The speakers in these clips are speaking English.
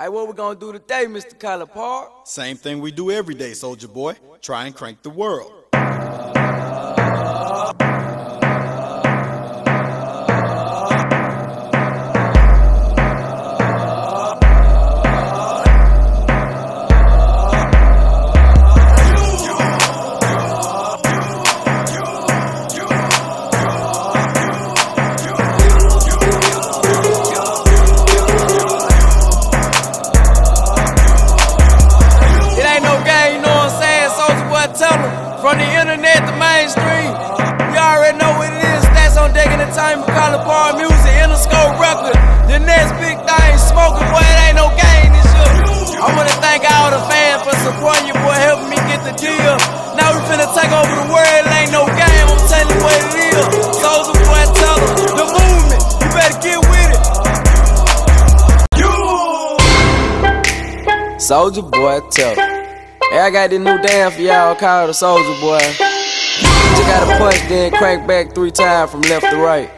Hey, what we gonna do today, Mr. Collipark? Same thing we do every day, Soulja Boy. Try and crank the world. Soulja Boy, tell. Hey, I got this new dance for y'all called the Soulja Boy. Just gotta punch, then crank back three times from left to right.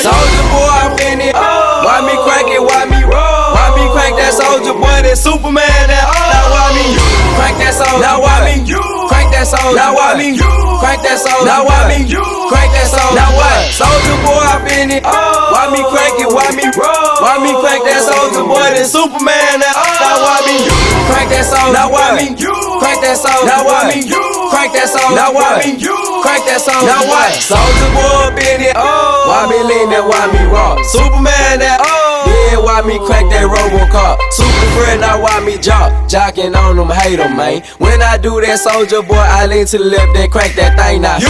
Soulja Boy, I'm in it. Why me crank it? Why me roll? Why me crank that Soulja Boy? That Superman? That now why me crank that soldier? Now why me crank that soldier? Now why me crank that soldier? Now why me crank that soldier? Now what? Soulja Boy, I'm in it. Why me crank it? Why me roll? Why me crank that Soulja Boy? That Superman? That now why me crank that soldier? Now why me crank that soldier? Now why me crank that soldier? Now why me crank that soldier? Now what? Soulja Boy, up in it. Why me lean that? Why me rock? Superman? That yeah, why me crank that Robocop? Super friend, now why me jock? Jocking on them, hate them, man. When I do that, Soulja Boy, I lean to the left, then crank that thing now. You!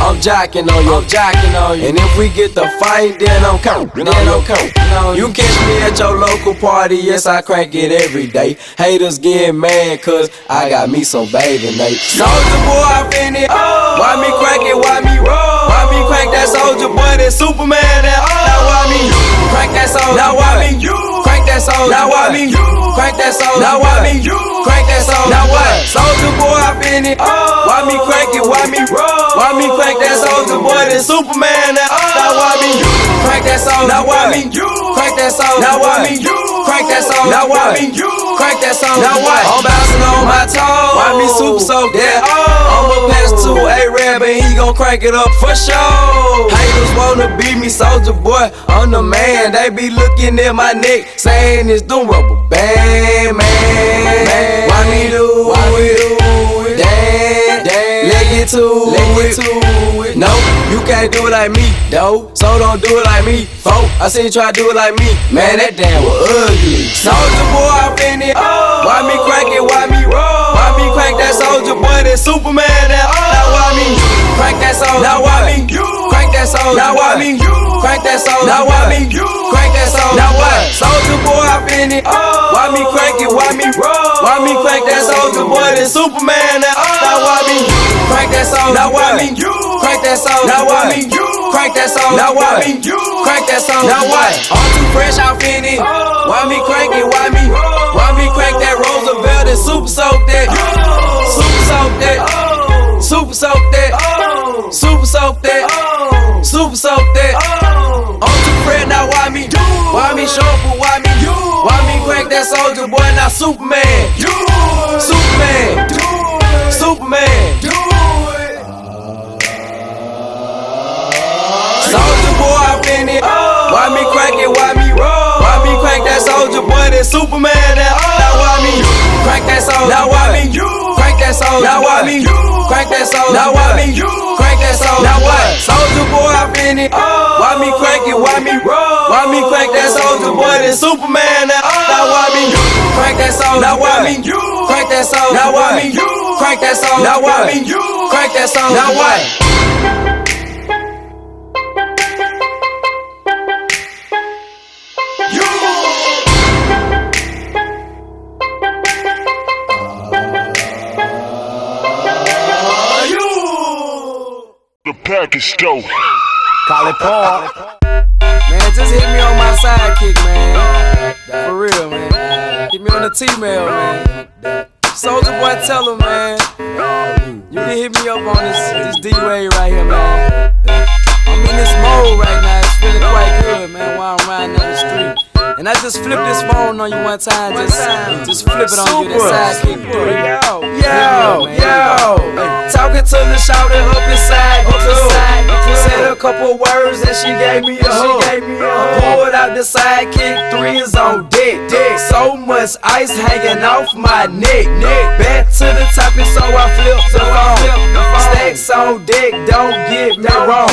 I'm jocking on you, I'm jocking on you. And if we get the fight, then I'm counting, then I'm counting. You catch me at your local party, yes, I crank it every day. Haters get mad, cause I got me some bathing Nate. Soulja Boy, I fin it. Why me crank it, why me roll? Me crank that Soulja Boy, that Superman, that Now why me crank that soldier? Now why me crank that soldier? Now why me crank that soldier? Now why me crank that soldier? Now what? Soulja Boy, I fin it. Oh. Why me crank it, why me roll? Why me crank that Soulja Boy, that Superman, that Now why me crank that soldier? Now why me crank that soldier? Now why me crank that soldier? Now why me crank that soldier? Now what? I'm bouncing on my toes. Why me super soaked that? Oh. I'ma pass to A-Rab and he gon' crank it up for sure. Haters wanna be me, Soulja Boy. I'm the man. They be looking at my neck, saying it's the rubber band, man. Why me do? Why we do? It? Damn, damn. Leg it to it. No, you can't do it like me, though. So don't do it like me, folk. I seen you try to do it like me. Man, that damn was ugly. Soulja Boy, I fin it. Why me crank it? Why me roll? Why me crank that Soulja Boy? That Superman? That now why me crank that soldier? Now why me crank that soldier? Now why me crank that soldier? Now why me crank that soldier? Now what? Soulja Boy, I fin it. Why me crank it? Why me roll? Why me crank that Soulja Boy? That Superman? That now why me crank that soldier? Now why me crank that soldier? Now why me crank that soldier? Now why me crank that soldier? Now what? I'm too fresh, I fin it. Oh. Why me crank it? Why me? Why me crank that Roosevelt and super soak that? Oh. Super soak that. Oh. Super soak that. Super soak that. Super soak that. I'm too fresh, now why me? Why me show up? Why me? Why me crank that Soulja Boy? Now Superman. Superman. Superman. Why me crank it? Why me roll? Why me crank that Soulja Boy? That Superman? That now why me crank that soldier? Now why me crank that soldier? Now why me crank that soldier? Now why me crank that soldier? Now what? Soulja Boy, I fin it. Why me crank it? Why me roll? Why me crank that Soulja Boy? That Superman? That now why me crank that soldier? Now why me crank that soldier? Now why me crank that soldier? Now why me crank that soldier? Now what? The package dope. Call it Paul. Man, just hit me on my sidekick, man. For real, man. Hit me on the T-mail, man. Soulja Boy, tell him, man. You can hit me up on this this D-Wave right here, man. I'm in this mode right now. It's feeling quite good, man. Why I just flip this phone on you one time. Just, just flip it on you. That sidekick. Yo, yo, yo. Talking to the up inside, up inside. Said a couple words and she gave me a hug. She gave me a hug. Pulled out the sidekick three is on deck. Deck. So much ice hanging off my neck. Neck. Back to the topic, so I flip the phone. Stacks on deck, don't get me wrong.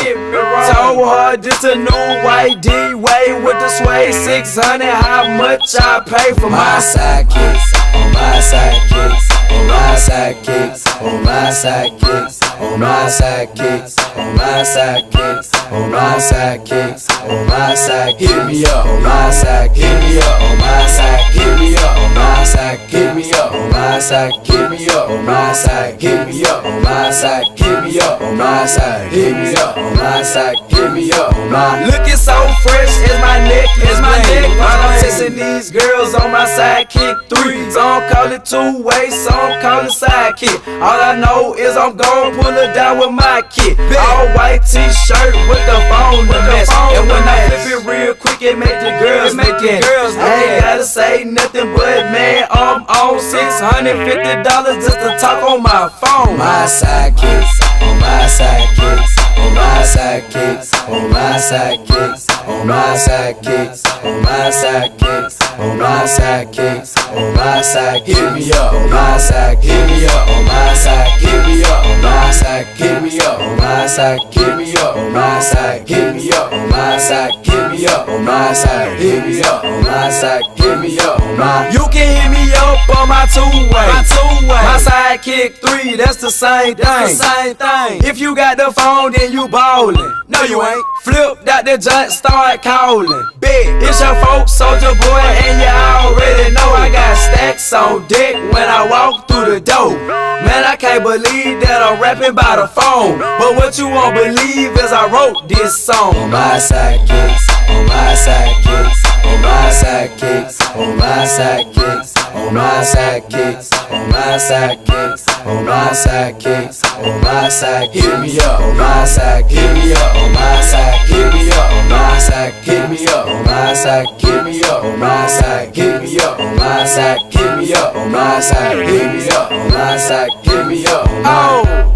Told her this a new white D way with the sway 600. How much I pay for my sidekicks? On my sidekicks. On my sidekicks. On my sidekicks. On my sidekicks. On my sidekicks. On my sidekicks. On my side, hit me up. On my side, hit me up. On my side, hit me up. On my side, hit me up. On my side, hit me up. On my side, hit me up. On my side, hit me up. On my side, hit me up. On my side, hit me up. On my looking so fresh is my neck, is my neck. While I'm chasing these girls on my sidekick three. Some call it two way, some call it sidekick. All I know is I'm gon' pull it down with my kid. All white t-shirt with the phone with the mess. And when I flip it real quick, it make the girls make it. I ain't gotta say nothing, but man, I'm on six hundred fifty dollars just to talk on my phone. My sidekick, on my sidekicks, on my sidekicks, on my sidekicks, on my sidekicks, on my sidekicks, on my sidekicks, on my side, hit me up, on my side, hit me up, on my side, hit me up, on my side, hit me up, on my side, hit me up, on my side, hit me up, on my side, hit me up, on my side, hit me up, on my side, hit me up, on my. You can hit me up on my two way, my two way, my sidekick three. That's the same thing, same thing. If you got the phone, then you ballin'. No, you ain't. Flip that the joint, start calling. Big, it's your folks, Soulja Boy, and you already know I got stacks on deck when I walk through the door. Man, I can't believe that I'm rapping by the phone. But what you won't believe is I wrote this song. On my sidekicks, on my sidekicks, on my sidekicks, on my sidekicks, on my sidekicks, on my sidekicks, on my sidekicks, on my side, hit me up, on my side, hit me up, on my side, hit me up, on my side, hit me up, on my side, hit me up, on my side, hit me up, on my side, hit me up, on my side, hit me up, on my side, hit me up, my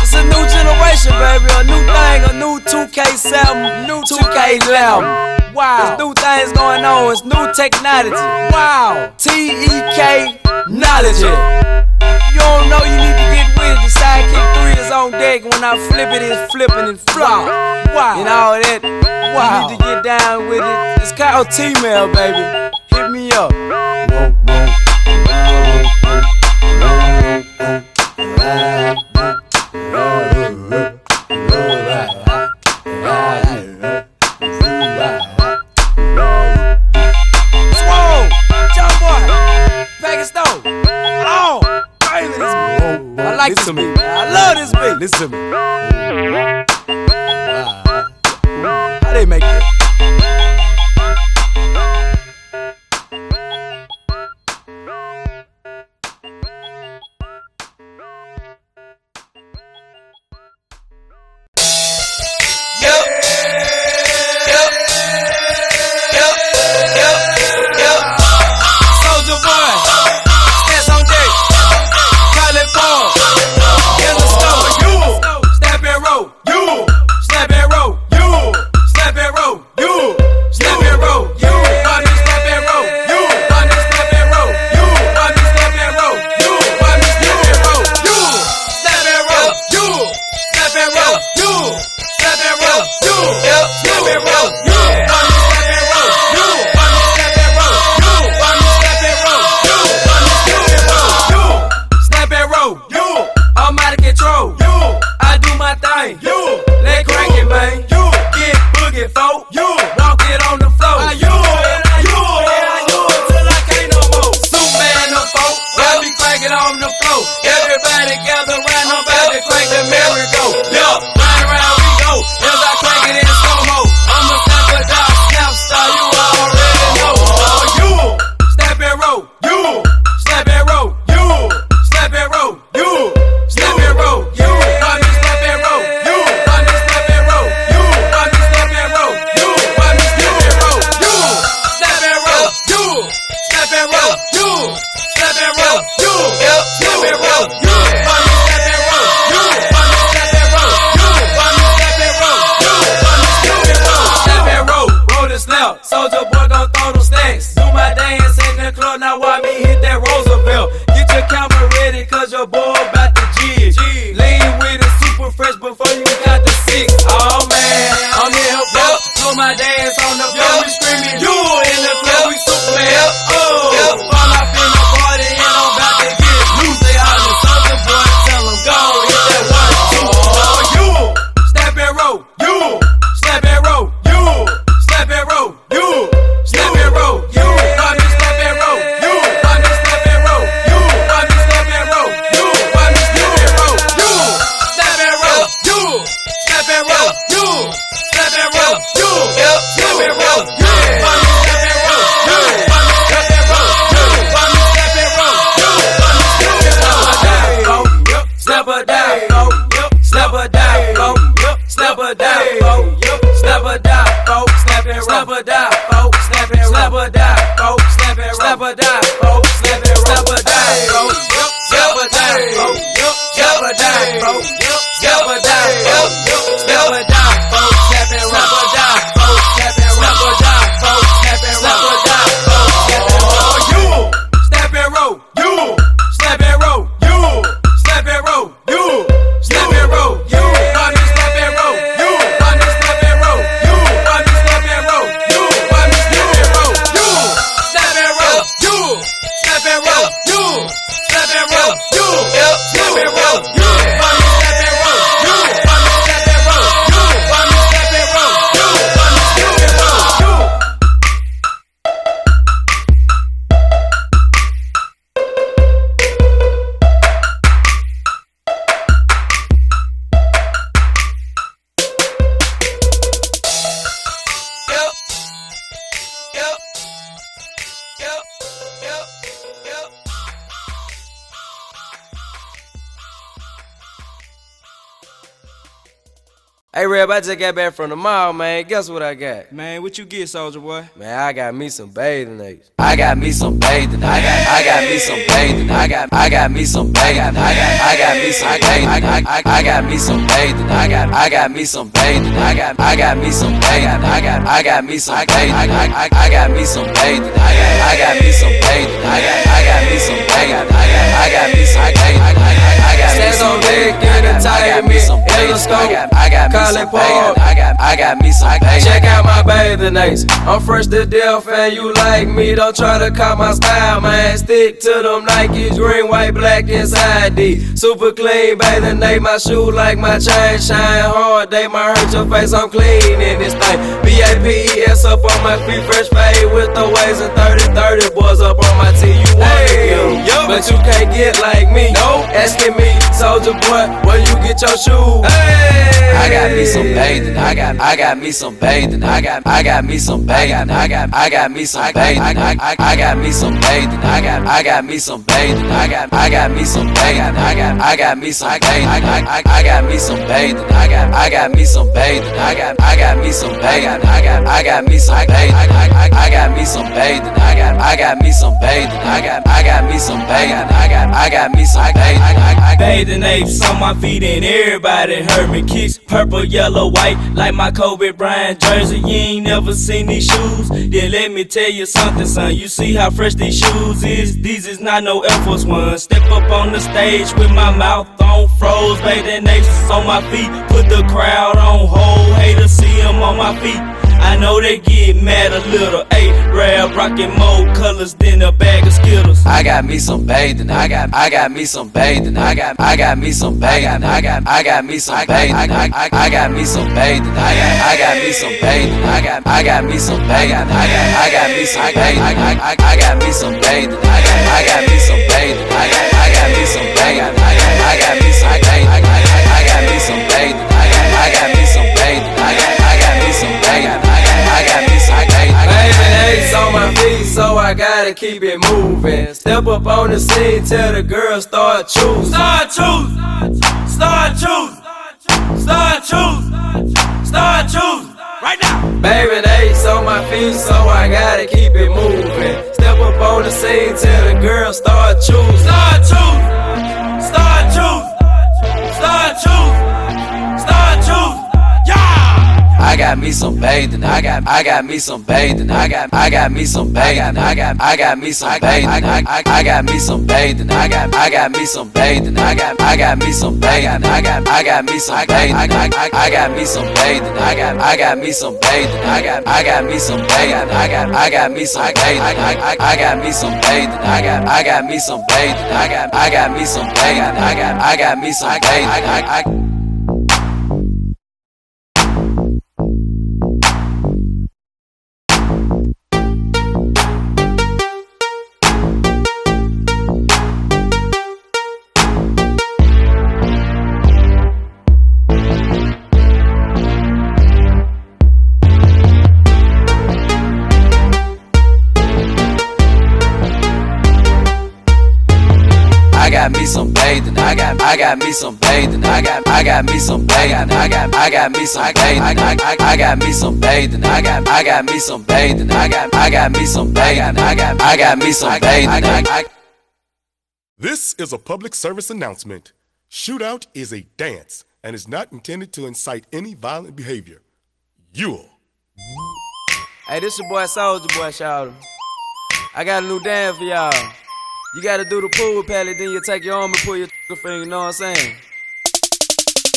it's a new generation, baby. A new thing, a new 2K7, new 2K11. Wow. There's new things going on. It's new technology. Wow. T E K knowledge. You don't know you need to get with it. The sidekick 3 is on deck. When I flip it, it's flipping and flop. Wow. And all that. Wow. You need to get down with it. It's called T-mail, baby. Hit me up. Swole, I like this beat. I love this beat. Listen to me. How they make it? Hey Reb, I just got back from the mall, man. Guess what I got? Man, what you get, Soulja Boy? Man, I got me some bathing apes. I got me some bathing. I got I got me some bathing. I got I got me some bathing. I got I got me some bathing. I got I got me some bathing. I got I got me some bathing. I got I got me some bathing. I got I got me some bathing. I I I got me some bathing. I got I got me some bathing. I got I got me some bathing. I got I got me some bathing. I I got Stands on deck in the I got me some bathing. I got me some bathing. I got I got me some bathing. Check out my bathing apes. I'm fresh to death and you like me. Don't try to cop my style, man. Stick to them Nikes, green, white, black, inside D. Super clean bathing ape. My shoe like my chain shine hard. They might hurt your face. I'm clean in this thing. B-A-P-E-S up on my feet, fresh fade with the waves and 30-30 boys up on my T. You wanna get 'em, but you can't get like me. No, asking me, Soulja Boy, where you get your shoes? I got me some bathing. I got I got me some bathing. I got I got me some bathing. I got I got me some bathing. I I I got me some bathing. I got I got me some bathing. I got I got me some bathing. I got I got me some bathing. I I I got me some bathing. I got I got me some bathing. I got I got me some bathing. I got I got me some bathing. I I I got me some bathing. I got I got me some bathing. I got I got me some bathing. I got I got me some bathing. I Bathing apes on my feet and everybody heard me kicks purple, yellow, white like my Kobe Bryant jersey. You ain't never seen these shoes. Then let me tell you something, son. You see how fresh these shoes is? These is not no Air Force One. Step up on the stage with my mouth on froze. Bathing apes on my feet, put the crowd on hold. Haters see 'em on my feet. I know they get mad a little. Ayy, rap rockin' more colors than a bag of Skittles. I got me some bathing. I got I got me some bathing. I got I got me some bathing. I got I got me some bathing. I I I got me some bathing. I got I got me some bathing. I got I got me some bathing. I got I got me some bathing. I I I got me some bathing. I got I got me some bathing. I got I got me some bathing. I got I got me some bathing. So I gotta keep it moving. Step up on the scene, tell the girls start choosing. Start choosing. Start choosing. Start choosing. Start choosing. Right now. Baby, ace on my feet, so I gotta keep it moving. Step up on the scene, tell the girls start choosing. Start choosing. got me some bathing. I got I got me some bathing. I got I got me some bathing. I got I got me some bathing. I got I got me some bathing. I got I got me some bathing. I got I got me some bathing. I got I got me some bathing. I I I got me some bathing. I got I got me some bathing. I got I got me some bathing. I got I got me some bathing. I I I got me some bathing. I got I got me some bathing. I got I got me some bathing. I got I got me some bathing. I I I me some bathing. I got, I got me some bathing. I got, I got me some bathing. I, I, I, I got me some bathing. I got, I got me some bathing. I got, I got me some bathing. I got, I got me some bathing. This is a public service announcement. Shootout is a dance and is not intended to incite any violent behavior. You'll. Hey, this your boy Soulja Boy, shout I got a new dance for y'all. You gotta do the pool Pally, then you take your arm and pull your finger, you know what I'm saying?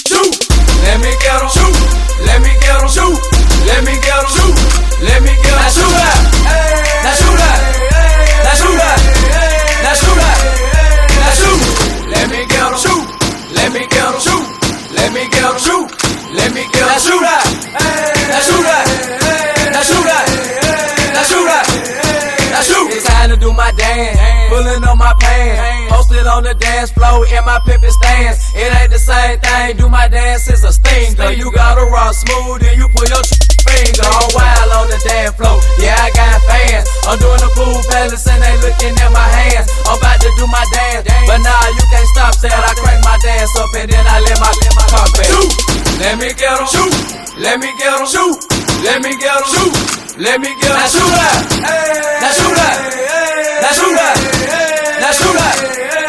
Shoot! Let me get him! Shoot! Let me get him! Shoot! Let me get him! Shoot! Let me get him! Shoot out! Now shoot out! Now shoot out! Now shoot out! Now shoot! Let me get him! Shoot! Let me get him! Shoot! Let me get him! Shoot! Let me get him! Shoot! on the dance floor in my pimpin' stance. It ain't the same thing, do my dance is a stinger. You gotta rock smooth and you put your finger on wild on the dance floor. Yeah, I got fans. I'm doing the food palace, and they looking at my hands. I'm about to do my dance, but nah, you can't stop that. I crank my dance up and then I let my let my car back. Shoot. Let me get em. Shoot. Let me get em. Shoot. Let me get em. Shoot. Let me get em. Now shoot that. Now shoot that. Now shoot that. Now shoot that.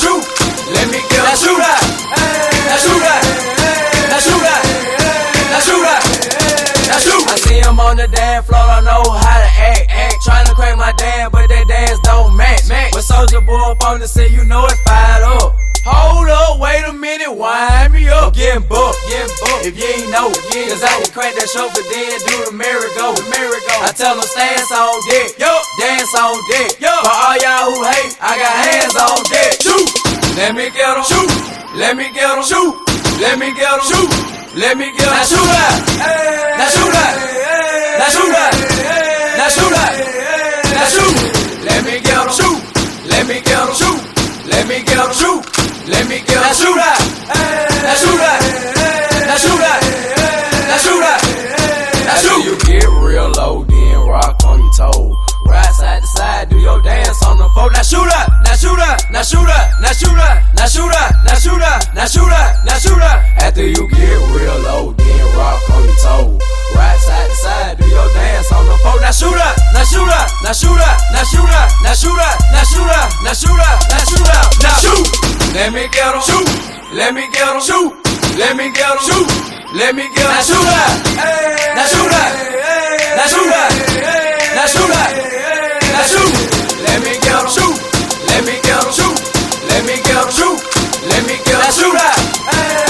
Let me kill now shoot. Right. Now shoot right. Now shoot right. Now shoot right. Now shoot. I see on the damn floor, don't know how to act. act. Trying to crack my damn Soulja Boy up on to say you know it fired up. Hold up, wait a minute, wind me up. I'm getting booked, getting booked. If you ain't know, cause I can crack that show chauffeur, then do the miracle. The miracle. I tell them stance on deck, yup, dance on deck, yup. For all y'all who hate, I got hands on deck. Shoot, let me get them. Shoot, let me get them. Shoot, let me get them. Shoot, let me get them. Now shoot that, now shoot that, now shoot that, now shoot that. now shoot. Let me get them. Shoot. Let me get him. Shoot. Let me get him. Shoot. Let me get him. Now shoot that. Now shoot that. Now shoot that. Now shoot that. Now shoot. You get real low, then rock on your toe. Right side to side, do your dance on the floor. Now shoot up. Now shoot up. Now shoot up. Now shoot up. Now shoot up. Now shoot up. Now shoot up. Now shoot up. After you get real low, then rock on your toe. Right side to side, do your dance on the floor. Now shoot up, now shoot up, now shoot up, now shoot up, now shoot up, now shoot up, now shoot up, now shoot up, now shoot. Let me get him, shoot. Let me get him, shoot. Let me get him, shoot. Let me get him, now shoot up, now shoot up, now shoot up, now shoot up, now shoot. Let me get him, shoot. Let me get him, shoot. Let me get him, shoot. Let me get him, shoot up.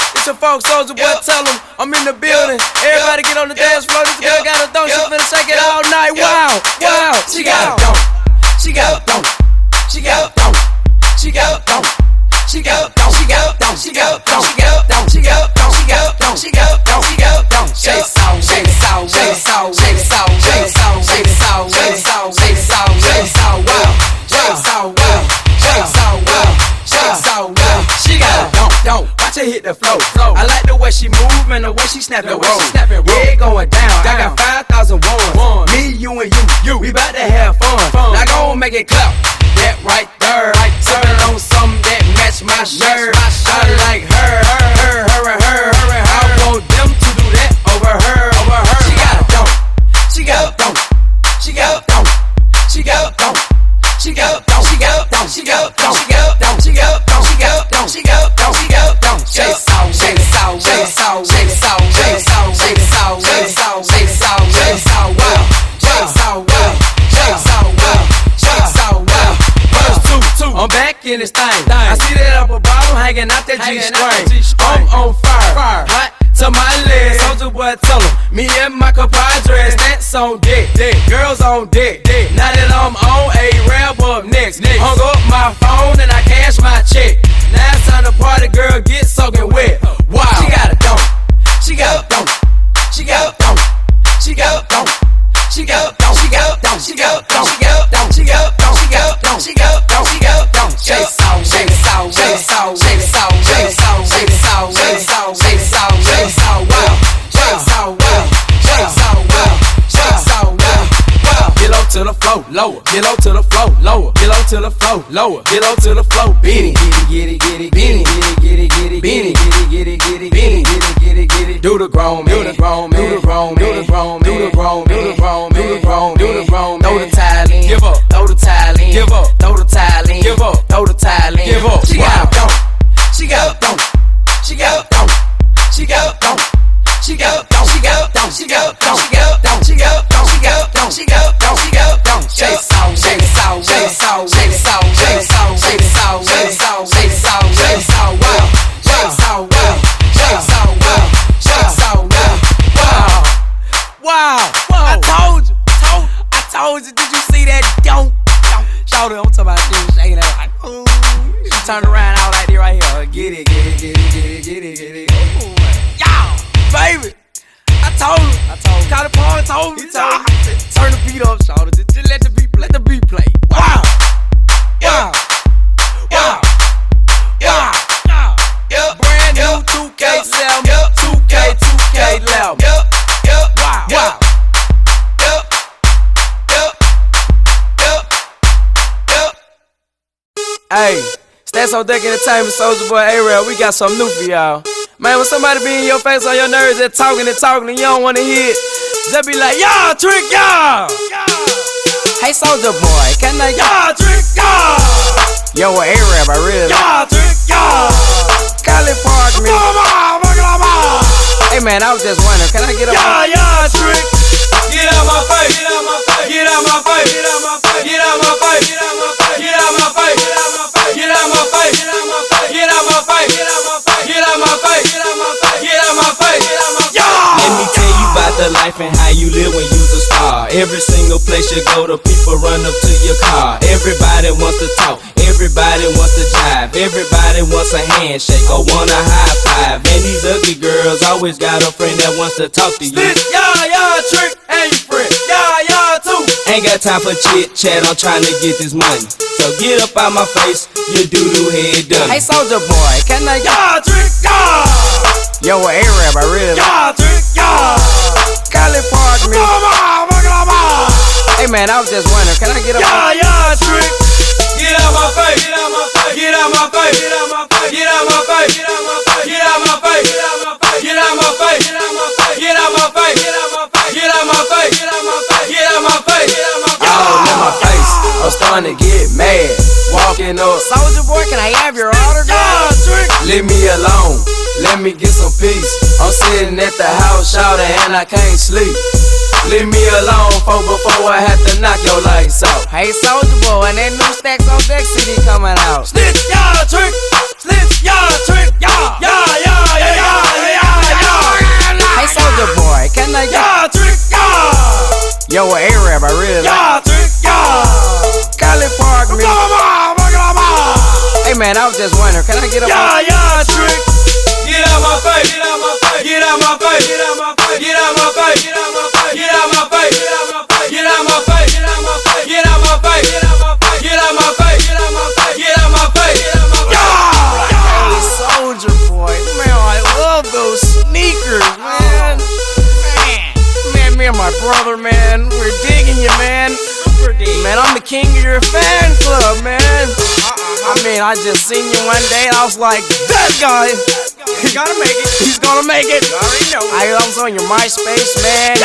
It's your folks, Soulja Boy. Yep. Tell them I'm in the building. Yep. Everybody get on the dance floor. This girl got a thong. She finna shake it all night. Wow. Wow. She got a thong. She got a thong. She got a thong. She got a thong. She got a thong. She got a thong. She got a thong. She got a thong. She got a thong. She got a thong. She got a thong. She got a thong. Shake it out. Shake it out. Shake it out. Shake it out. Shake it out. Shake it out. Shake it out. Shake it out. Flow. I like the way she move and the way she snap and roll. Yeah, it going down. I got 5,000 ones. Me, you, and you. you. We bout to have fun. Now go and make it clap. That right there. Sipping on something that match my shirt. I like her, her, her, her, and her. I want them to do that over her, over her. She got a don't. She got a don't. She got a don't. She got a don't. She got a don't. She got a don't. She got a don't. She got a don't. She got a don't. She got a don't. She got a don't. She got a don't. Shake it out, shake it out, shake it out, shake it out, shake it out, shake it out, shake it out, shake it out, shake it out, well, shake it out, well, shake it out, well, shake it out, well. Verse two, two. I'm back in this thing. I see that upper bottom hanging out that G string. I'm on fire, hot to my legs. Soulja Boy, tell 'em, me and my compadres, that's on deck. Girls on deck. Now that I'm on a rap up next. Hung up my phone and I cash my check. Now it's time to party, girl, Get low to the flow, lower. Get low to the flow, lower. Get low to the flow, beanie, get turned around out like this right here. Uh, get it, get it, get it, get it, get it, get it. Ooh, y'all, baby. I told him. I told him. Call the pawn, told me. Told me. Turn the beat up, shout it. Just, just let the beat, let the beat play. Wow. Wow. Wow. Wow. Yeah. Brand new 2K7, 2K, 2K11. Wow. Wow. Hey, Stacks on Deck Entertainment, Soulja Boy A-Rail, we got something new for y'all. Man, when somebody be in your face on your nerves, they're talking and talking and you don't wanna hear it, just be like, y'all, trick y'all! Hey, Soulja Boy, can I y'all trick y'all? Yo, A-Rap, I really Y'all trick y'all! Collipark, me. Hey, man, I was just wondering, can I get a Y'all, y'all trick! Get out my face! Get out my face! Get out my face! Get out my face! Get out my face! Get out my face! The life and how you live when you's a star. Every single place you go, the people run up to your car. Everybody wants to talk. Everybody wants to jive. Everybody wants a handshake or want a high five. And these ugly girls always got a friend that wants to talk to you. This y'all, y'all trick and you friend. Y'all, y'all too. Ain't got time for chit chat, I'm trying to get this money. So get up out my face, you doo doo head done. Hey, Soulja Boy, can I y'all trick y'all? Yo, A-Rap, I really y'all trick y'all. Collipark, me. Hey, man, I was just wondering, can I get a y'all, y'all trick? Get out my face, get out my face, get out my face, get out my face, get out my face, get out my face, get out my face, get out my face, get out my face, get out my face, get out my face, get out my face, get out my face, get out my face, get out my face, get out my face. All in my face, I'm starting to get mad. Walking up, Soulja Boy, can I have your autograph? Leave me alone, let me get some peace. I'm sitting at the house, shouting, and I can't sleep. Leave me alone, for before I have to knock your lights out. Hey, Soulja Boy, and that new Stacks on Deck CD coming out. Snitch, y'all trick, snitch, y'all trick, y'all, y'all, y'all, y'all, y'all, y'all. Hey, Soulja Boy, can I get y'all trick, y'all? Yo, A-Rap, I really y'all trick, y'all. Collipark, me. Hey, man, I was just wondering, can I get a y'all, y'all trick? Get out my face. Get out my face. Get out my face. Get out my face. Get out my face. Get out my face. Get out my face. Get out my face. Get out my face. Get out my face. Yeah. Hey, Soulja Boy, man, I love those sneakers, man. Man, me and my brother, man, we're digging you, man. Man, I'm the king of your fan club, man. I mean, I just seen you one day and I was like, that guy. He's gonna make it. He's gonna make it. I already know. I was on your MySpace, man.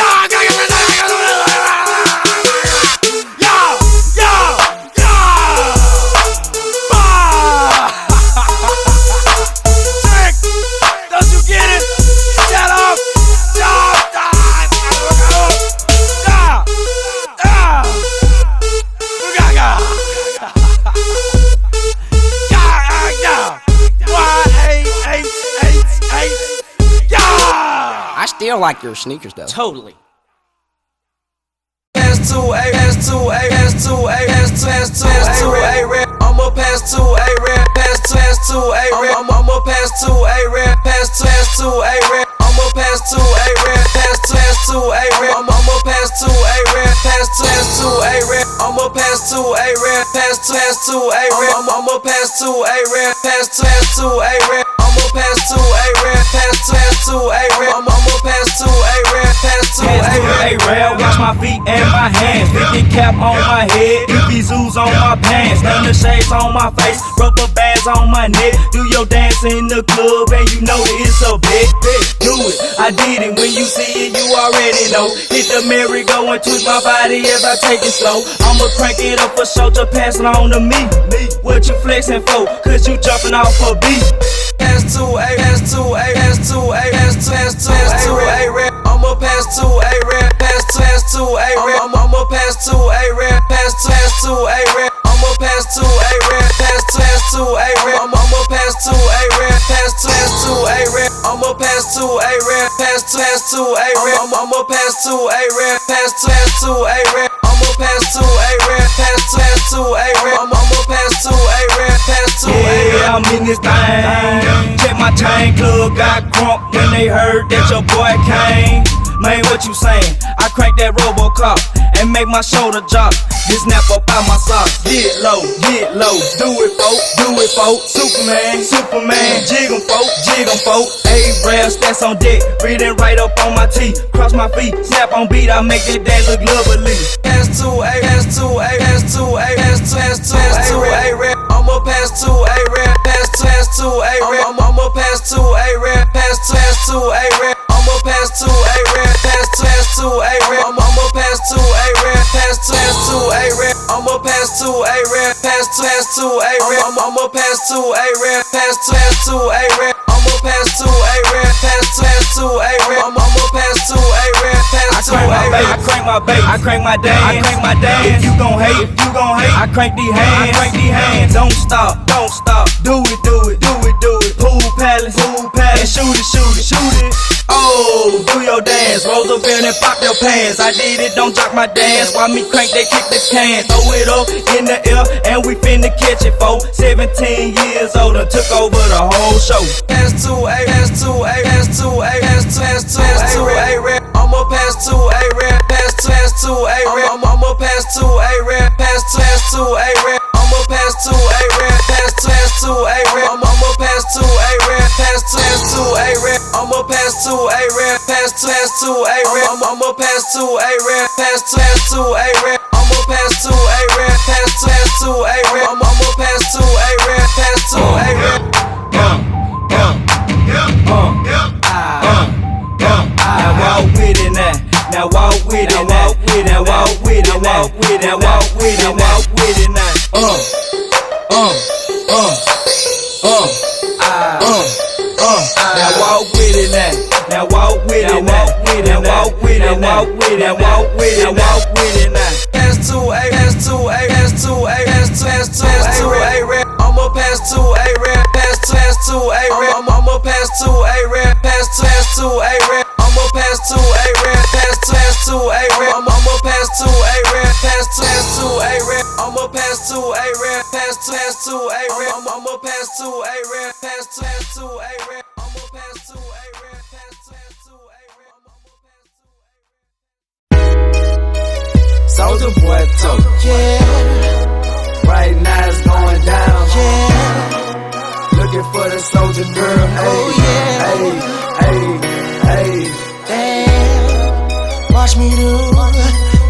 Still like your sneakers though. Totally. Pass to a, pass to a, pass to a, pass to, pass to, pass to a red. I'ma pass to a red, pass to, pass to a red. I'ma pass to a red, pass to, pass to a red. I'ma pass to a red, pass to, pass to a red. I'ma pass to a red, pass to, pass to a red. I'ma pass to a red, pass to, pass to a red. I'ma pass to a red, pass to, pass to a red. I'ma pass to a red, pass to, pass to a red. I'ma pass to a red, pass to a red. rail, watch my feet and my hands. Big cap on my head, UV zoos on my pants. None shades on my face, rubber bands on my neck. Do your dance in the club and you know it's a big, big. Do it, I did it. When you see it, you already know. Hit the merry-go and twist my body as I take it slow. I'ma crank it up for show, just pass it on to me. What you flexing for? Cause you jumping off a beat. Pass to a, pass to a, pass to a, pass pass to a red. I'ma pass to a red, pass pass to a red. I'ma pass to a red, pass pass to a red. I'ma pass to a red, pass pass to a red. I'ma pass to a red, pass pass to a red. I'ma pass to a red, pass pass to a red. I'ma pass to a red, pass pass to a red. Pass to a red, pass to, pass to a red. I'm in this thing. Check my chain club, got crump when they heard that your boy came. Man, what you saying? I crank that Robocop and make my shoulder drop. This snap up out my socks. Get low, get low. Do it, folk, do it, folk. Superman, Superman. Jig 'em, folk, jig 'em, folk. A-Rail, stacks on deck. Breathing right up on my teeth. Cross my feet, snap on beat. I make that dance look lovely. Pass to a, pass to a, pass to a, pass to, pass to, pass to a red. I'ma pass to a to, pass to. I'ma pass to a red, pass to, pass to a red. I'ma pass to a red, pass to, pass to a red. I'ma pass to a red, pass to, pass to a red. I'ma pass to a red, pass to, pass to a red. I'ma pass to a red, pass to, pass to a red. I'ma pass to a red, pass to, pass to a red. I'ma pass to a red, I swear my baby, I crank my bass, I crank my dance, I crank my dance. If you gon' hate, if you gon' hate, I crank these hands, I crank these hands. Don't stop, don't stop. Do it, do it, do it, do it. Pool palace, pool palace. And shoot it, shoot it, shoot it. Oh, do your dance, roll up in and pop your pants. I did it, don't drop my dance. Why me crank, they kick the can. Throw it up in the air, and we finna catch it, for 17 years old and took over the whole show. S2A, S2A, S2A, S2A, S2A, S2A, to Soulja Boy talk. Yeah. Right now it's going down. Yeah. Looking for the soldier girl. Oh, yeah. Hey, hey, hey. Damn. Watch me do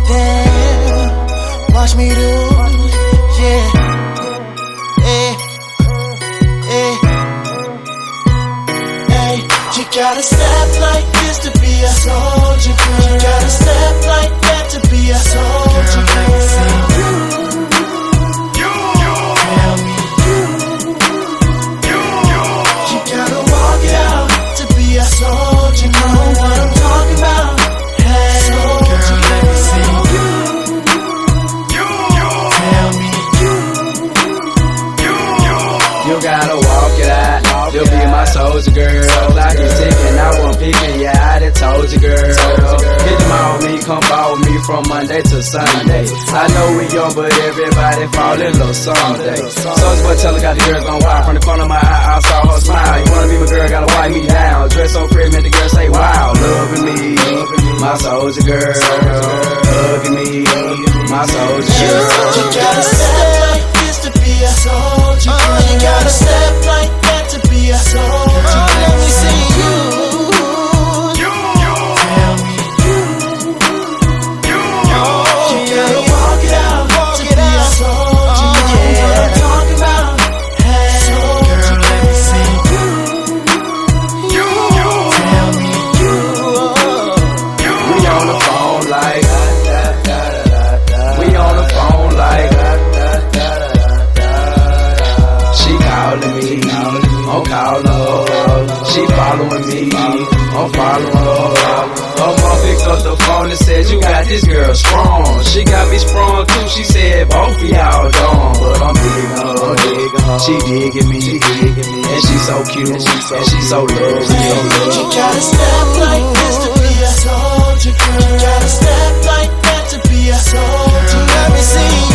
Damn. Watch me do, yeah. Hey, hey, hey. You gotta step like this to be a soldier girl. You gotta step like to be a soldier girl. Monday to Sunday. I know we young, but everybody fall in love someday. Soulja Boy, tell her got the girls on wild. From the corner of my eye, I saw her smile. You wanna be my girl, gotta wipe me down. Dress so pretty, make the girl say wow. Loving me, my soldier girl. Hugging me, my soldier girl. You gotta step like this to be a soldier. girl. You gotta step like that to be a soldier. girl. Let me see you. Up the phone and said, You got this girl strong. She got me sprung too. She said, Both of y'all dumb. But I'm digging her. She digging me, and she so cute, and she so lovely, so lovely. You gotta step like this to be a soldier, girl. You gotta step like that to be a soldier. Let me see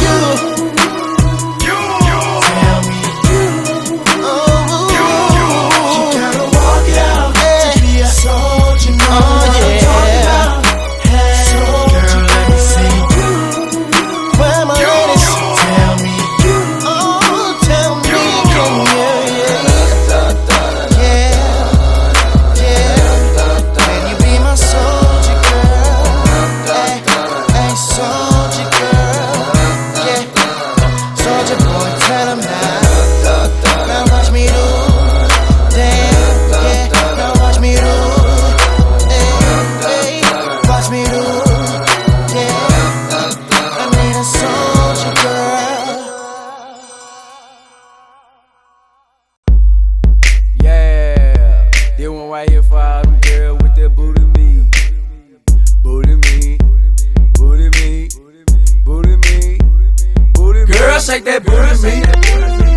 shake that booty me,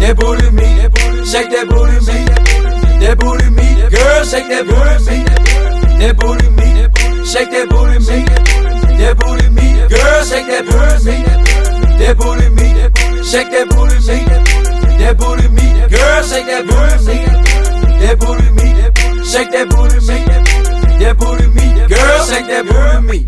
that booty me, shake that booty me, that booty me. Girl, shake that booty me, that booty me, shake that booty me, that booty me. Girl, shake that booty me, that booty me, shake that booty me, that booty me. Girl, shake that booty me. That booty me, shake that booty me, that booty me, girl, shake that booty me,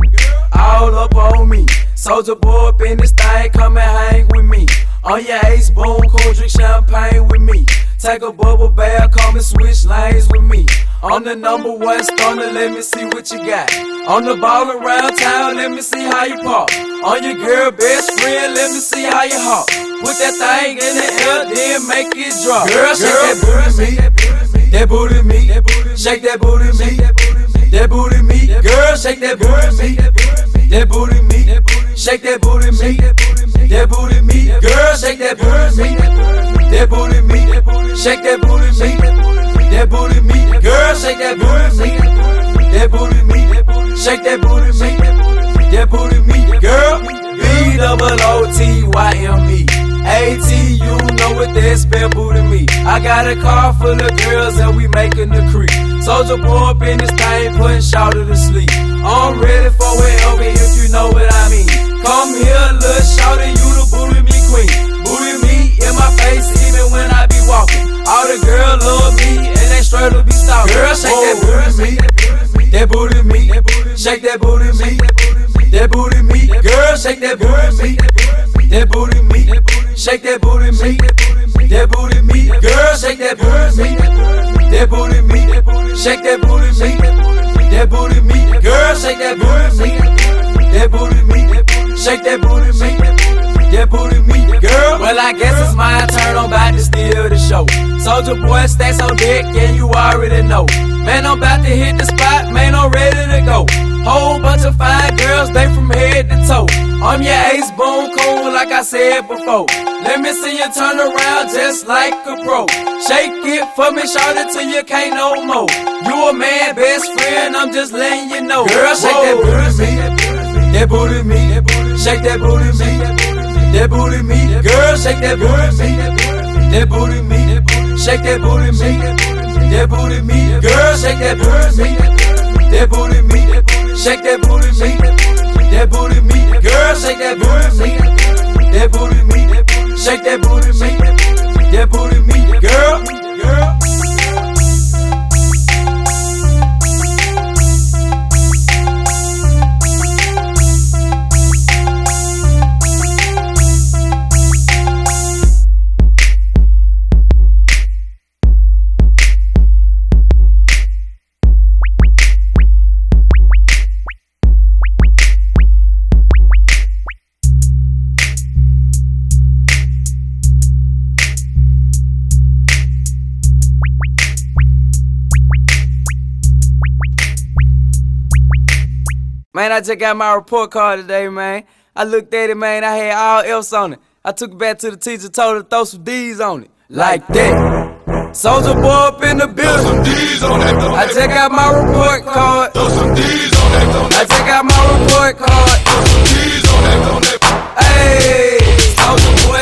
all up on me. Soulja Boy up in this thing, come and hang with me. On your ace boom, cool, drink champagne with me. Take a bubble bath, come and switch lanes with me. I'm the number one stunner, let me see what you got. On the ball around town, let me see how you pop. On your girl best friend, let me see how you hop. Put that thing in the air, then make it drop. Girl, shake that booty me, that booty me, shake that booty me, that booty me. Girl, shake that booty me, that booty me, shake that booty me, that booty me. Girl, shake that booty me, that booty me, shake that booty me, that booty me. Girl, shake that booty me, that booty me, shake that booty me, that booty me. Girl, B double O T Y M E. You know what that spell booty me. I got a car full of girls and we making the creek. Soulja Boy up in this thing, putting shouter to sleep. I'm ready for whatever if you know what I mean. Come here, little shouter, shake that booty me, that booty me. Girl, shake that booty me, that booty me, shake that booty me, that booty me. Girl, shake that booty me, that booty me, shake that booty me, that booty me. Girl, shake that booty me, that booty me, shake that booty me, that booty me, girl. Well, I guess it's my turn, I'm about to steal the show. Soulja Boy, stacks on deck, yeah, you already know. Man, I'm about to hit the spot, man, I'm ready to go. Whole bunch of fine girls, they from head to toe. I'm your ace boom cool, like I said before. Let me see you turn around just like a pro. Shake it for me, shout it till you can't no more. You a man, best friend, I'm just letting you know. Girl, shake that booty me, that booty me, shake that booty me, that booty me. Girl, shake that booty me, that booty me, shake that booty me, that booty me. Girl, shake that booty me, that booty me, shake that booty me, that booty me. Girl, shake that booty me, that booty me, shake that booty me, that booty me. Girl, girl. Man, I just got my report card today, man. I looked at it, man. I had all else on it. I took it back to the teacher, told her to throw some D's on it. Like that. Soulja Boy up in the building. I check out my report card. Throw some D's on that. I check out my report card. throw some d's on Hey,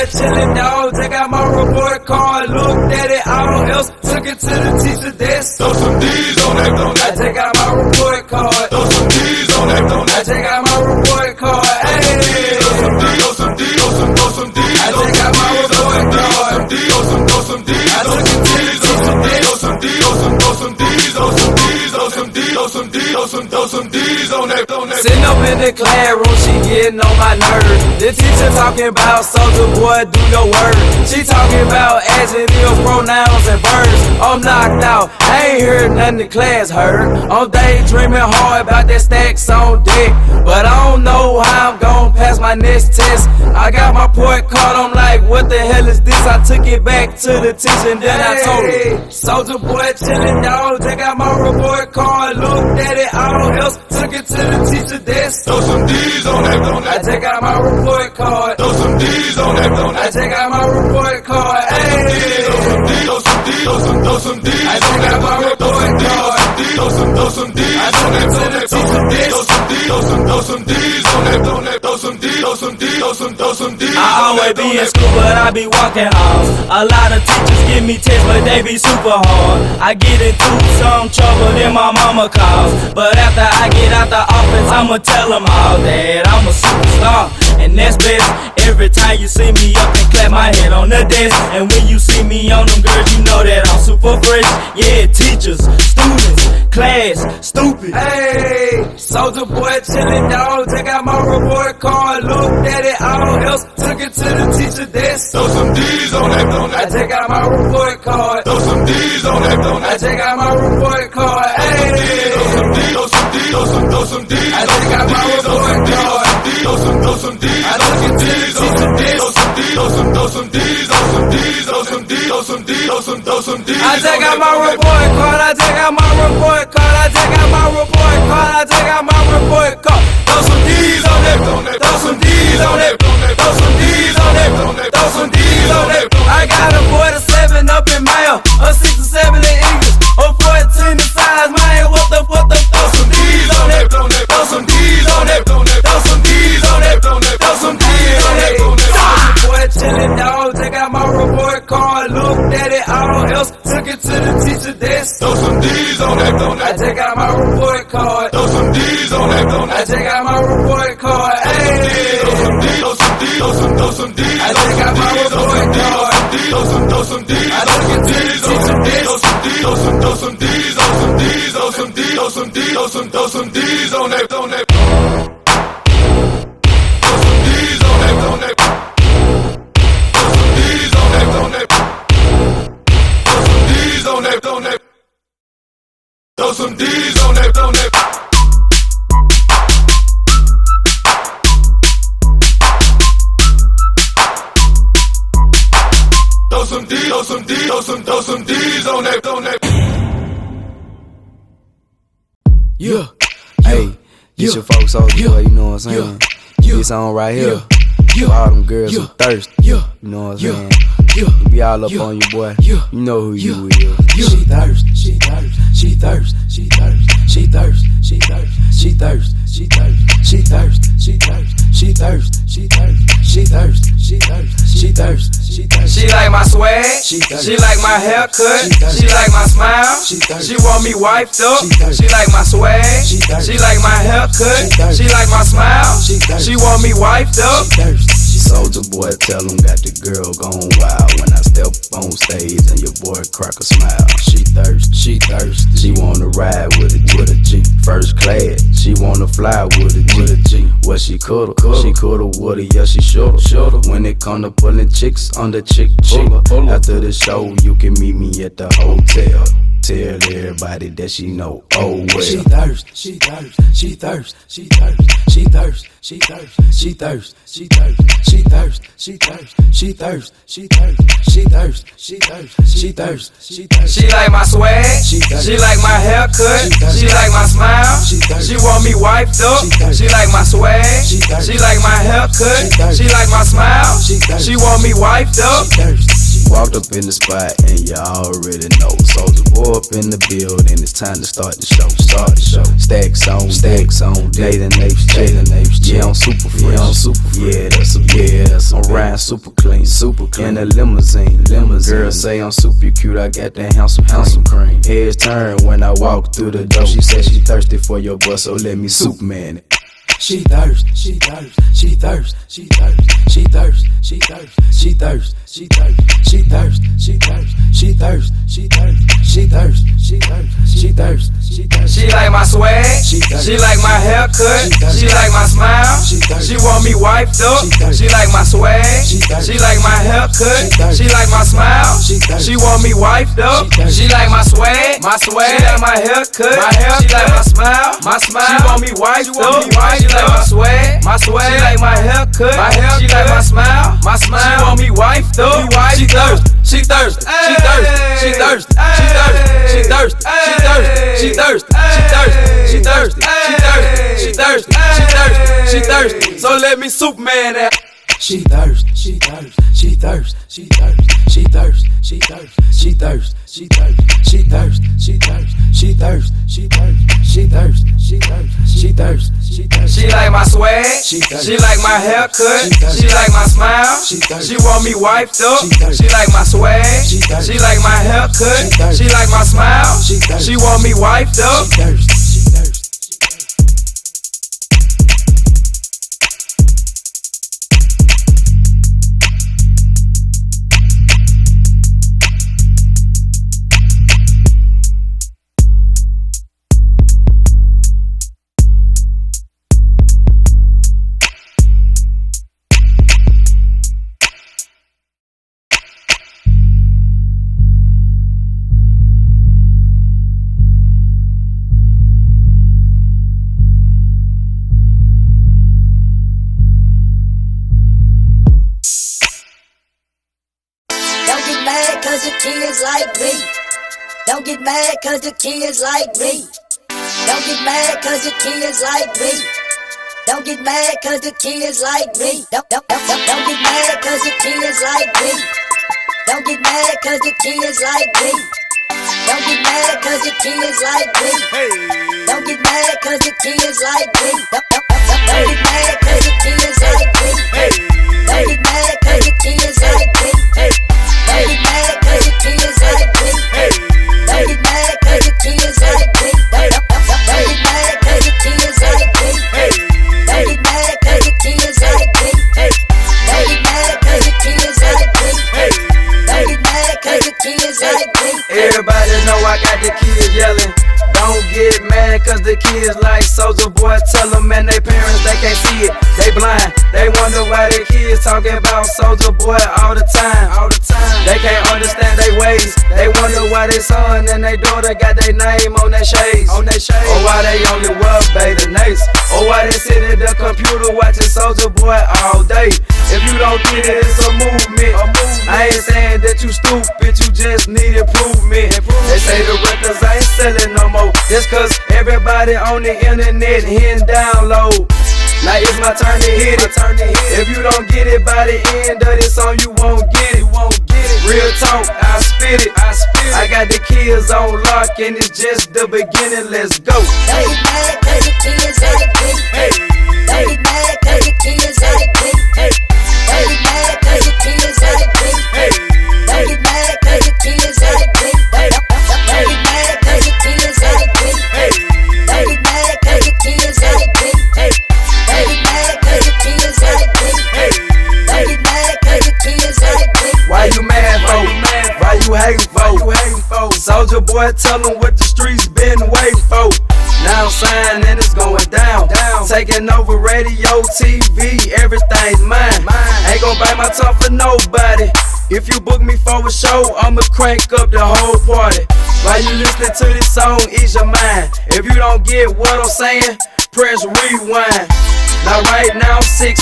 Soulja Boy chillin', dog. Check out my report card. Looked at it, all else. Took it to the teacher desk. Throw some D's on that, don't I check out my report card. Throw some D's on that, don't I check out my report card. Hey, throw some D's, throw some D's, throw some, throw some D's. I check out my report card. Throw some, throw some D's, I took it to the teacher desk. Throw some D's, throw some, throw some D's, throw some D's, throw some D's, throw some D's, throw some, throw oh, oh, some D's on that, on that. Sitting up in the classroom, she getting on my nerves. The teacher talking about Soulja Boy, do your word. She talking about adjectives, pronouns, and verbs. I'm knocked out, I ain't heard nothing the class heard. I'm daydreaming hard about that stacks on deck, but I don't know how I'm gonna pass my next test. I got my report card, I'm like, what the hell is this? I took it back to the teacher and then I told her, Soulja Boy chillin', dog. Check out my report card, looked at it, all else. Took it to the teacher desk. Throw some D's on that, on that. I check out my report card. Throw some D's on that, on that. I check out my report card. Hey, throw some D's, throw some D's, throw some, throw some D's. I check out my report card. Throw some, D's. throw some D's. I took it to the teacher desk. Some D's, throw some, throw some D's on that, on that. Throw some D's, throw some D's, throw some, throw some D's. I always be in school, but I be walking hard. A lot of teachers give me tests, but they be super hard. I get into some trouble, then my mama calls. But after I get out the office, I'ma tell them all that I'm a superstar. And that's best. Every time you see me up and clap my head on the desk. And when you see me on them girls, you know that I'm super fresh. Yeah, teachers, students, class, stupid. Hey, Soulja Boy chillin', dog. Check out my report card. Looked at it, all else. Took it to the teacher desk. Throw some D's on that, on I that. check out my report card. Throw some D's on that, on I that. check out my report card. Hey, Throw some D's, throw some D's, throw some, throw some D's. I check out my report card. Throw some, throw some D's. I took it to the teacher desk. Throw some D's, throw some, throw some D's, throw some D's, throw some D's, throw some D's, throw some, throw some D's. I check out my report card. I check out my report card. I check out my report card. I check out my report card. Throw some D's on it. Throw some D's on it. Throw some D's on it. Throw some D's on it. I got I that. Song right here. For all them girls who thirsty. Yeah, You know what I'm saying? Be all up on you, boy. You know who you is. She thirst, she thirst, she thirst, she thirst, she thirst, she thirst, she thirst, she thirst, she thirst, she thirst, she thirst, she thirst, she thirst, she thirst, she thirst, she thirst. She like my swag, She like my haircut, She like my smile, She want me wiped up, She like my swag, She like my haircut, She like my smile, she want me wiped up. She thirst, she Soulja Boy, tell him got the girl gone wild when I step on stage and your boy crack a smile. She thirst, she thirst. She wanna ride with a with a G, first class. She wanna fly with a with a G. Well she coulda, she coulda, woulda, yeah she shoulda, shoulda. When it come to pulling chicks on the chick chick. After the show, you can meet me at the hotel. Tell everybody that she know. Oh well. She thirst, she thirst, she thirst, she thirst, she thirst, she thirst, she thirst, she thirst, she thirst, she thirst, she thirst, she thirst, she thirst, she thirst, she thirst, she thirst. She like my swag, She thirsty. she like my haircut, She thirsty. she like my smile, She thirsty. she want me wiped up, She thirsty. she like my swag, She thirsty. she like my haircut, She thirsty. she like my smile, She thirsty. she want me wiped up. She thirst, she Walked up in the spot and y'all already know. Soulja Boy up in the building, it's time to start the show. Start the show. Stacks on, stacks on. Nathan Apes, Jaden Apes. Yeah, I'm super fresh. Yeah, I'm super fresh. Yeah, that's a yeah, that's a I'm riding super clean, super clean. In a limousine, limousine. Girl say I'm super cute, I got that handsome, handsome cream. Heads turn when I walk through the door. She said she thirsty for your butt, so let me Superman it. She thirst, she thirst, she thirst, she thirst, she thirst, she thirst, she thirst, she thirst, she thirst, she thirst, she thirst, she thirst, she thirst, she thirst, she thirst. She like my swag, She like my haircut, She like my smile, She want me wiped up, She like my swag, She like my haircut, She like my smile, She want me wiped up, She like my swag, my swag, she like my haircut, my haircut, she like my smile, my smile, she want me wiped up, she like my swag, my swag, she like my haircut, my haircut, she like my smile, my smile, she want me wiped up, she thirst, she thirst, she thirst, she thirst, she thirst, she thirst, she thirst, she thirst, she thirst, she thirsty, she thirsty, she thirsty, she thirsty, she thirst. So let me Superman that. She thirst, she thirst, she thirst, she thirst, she thirst, she thirst, she thirst, she thirst, she thirst, she thirst, she thirst, she thirst, she thirst, she thirst, she thirst, she thirst. She like my swag, She like my haircut, She like my smile, She want me wiped up, She like my swag, She like my haircut, She like my smile, she want me wiped up. Kids like me. Don't get mad cause the kids like me. Don't get mad cause the kids like me. Don't get mad cause the kids like me. Don't, don't, don't, don't, don't get mad cause the kids like me. Don't get mad cause the kids like me. Don't get mad cause the kids like me. Don't get mad cause the kids like me. Don't, don't, don't, don't, don't get mad cause the kids like me. Don't get mad cause the kids like me. Don't get mad I got the kids yelling. Don't get mad cause the kids like Soulja Boy. Tell them man, they parents, they can't see it. They blind. They wonder why their kids talking about Soulja Boy all the time. All the time. They can't understand their ways. They wonder why their son and their daughter got their name on their shades. On their shades. Or why they only wear bathing nates. Or oh, why they sit at the computer watching Soulja Boy all day. If you don't get it, it's a movement. I ain't saying that you stupid, you just need improvement. They say the records I ain't selling no more. That's cause everybody on the internet hitting download. Now it's my turn to hit it. If you don't get it by the end of this song, you won't get it. Real talk, I spit it. I spit it. I got the kids on lock, and it's just the beginning. Let's go. Hey, hey, hey, hey, hey, hey. Boy, tell them what the streets been waiting for. Now I'm signed and it's going down. down. Taking over radio, TV, everything's mine. Ain't gon' bite my tongue for nobody. If you book me for a show, I'ma crank up the whole party. While you listening to this song, ease your mind. If you don't get what I'm saying, press rewind. Now right now I'm 16,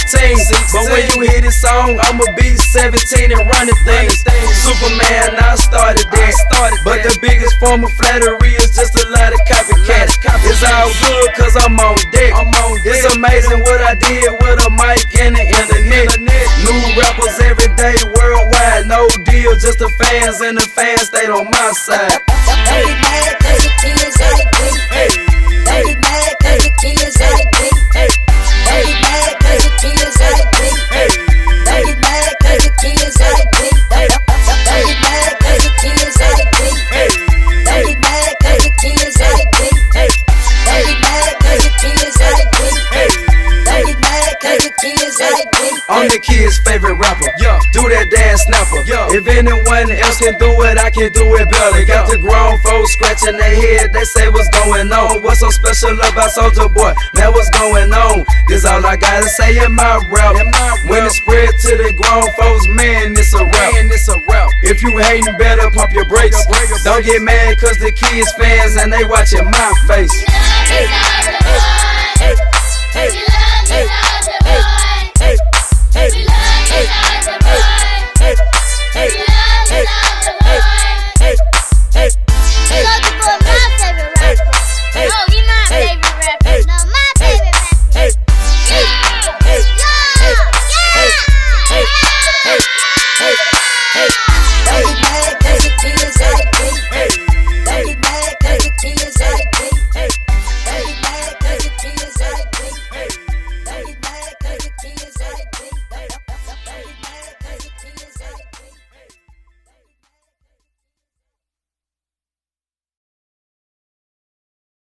but when you hear this song, I'ma be 17 and running things. Superman, I started that. But the biggest form of flattery is just a lot of copycats. It's all good cause I'm on deck. It's amazing what I did with a mic and the internet. New rappers every day worldwide, no deal, just the fans and the fans stayed on my side. Don't can do it, I can do it better. Got the grown folks scratching their head, they say what's going on. What's so special about Soulja Boy? Man, what's going on? This all I gotta say in my rap. When it spread to the grown folks, man, it's a rap. If you hating, better pump your brakes. Don't get mad, cause the kids fans and they watching my face. Hey, hey, hey, hey, hey.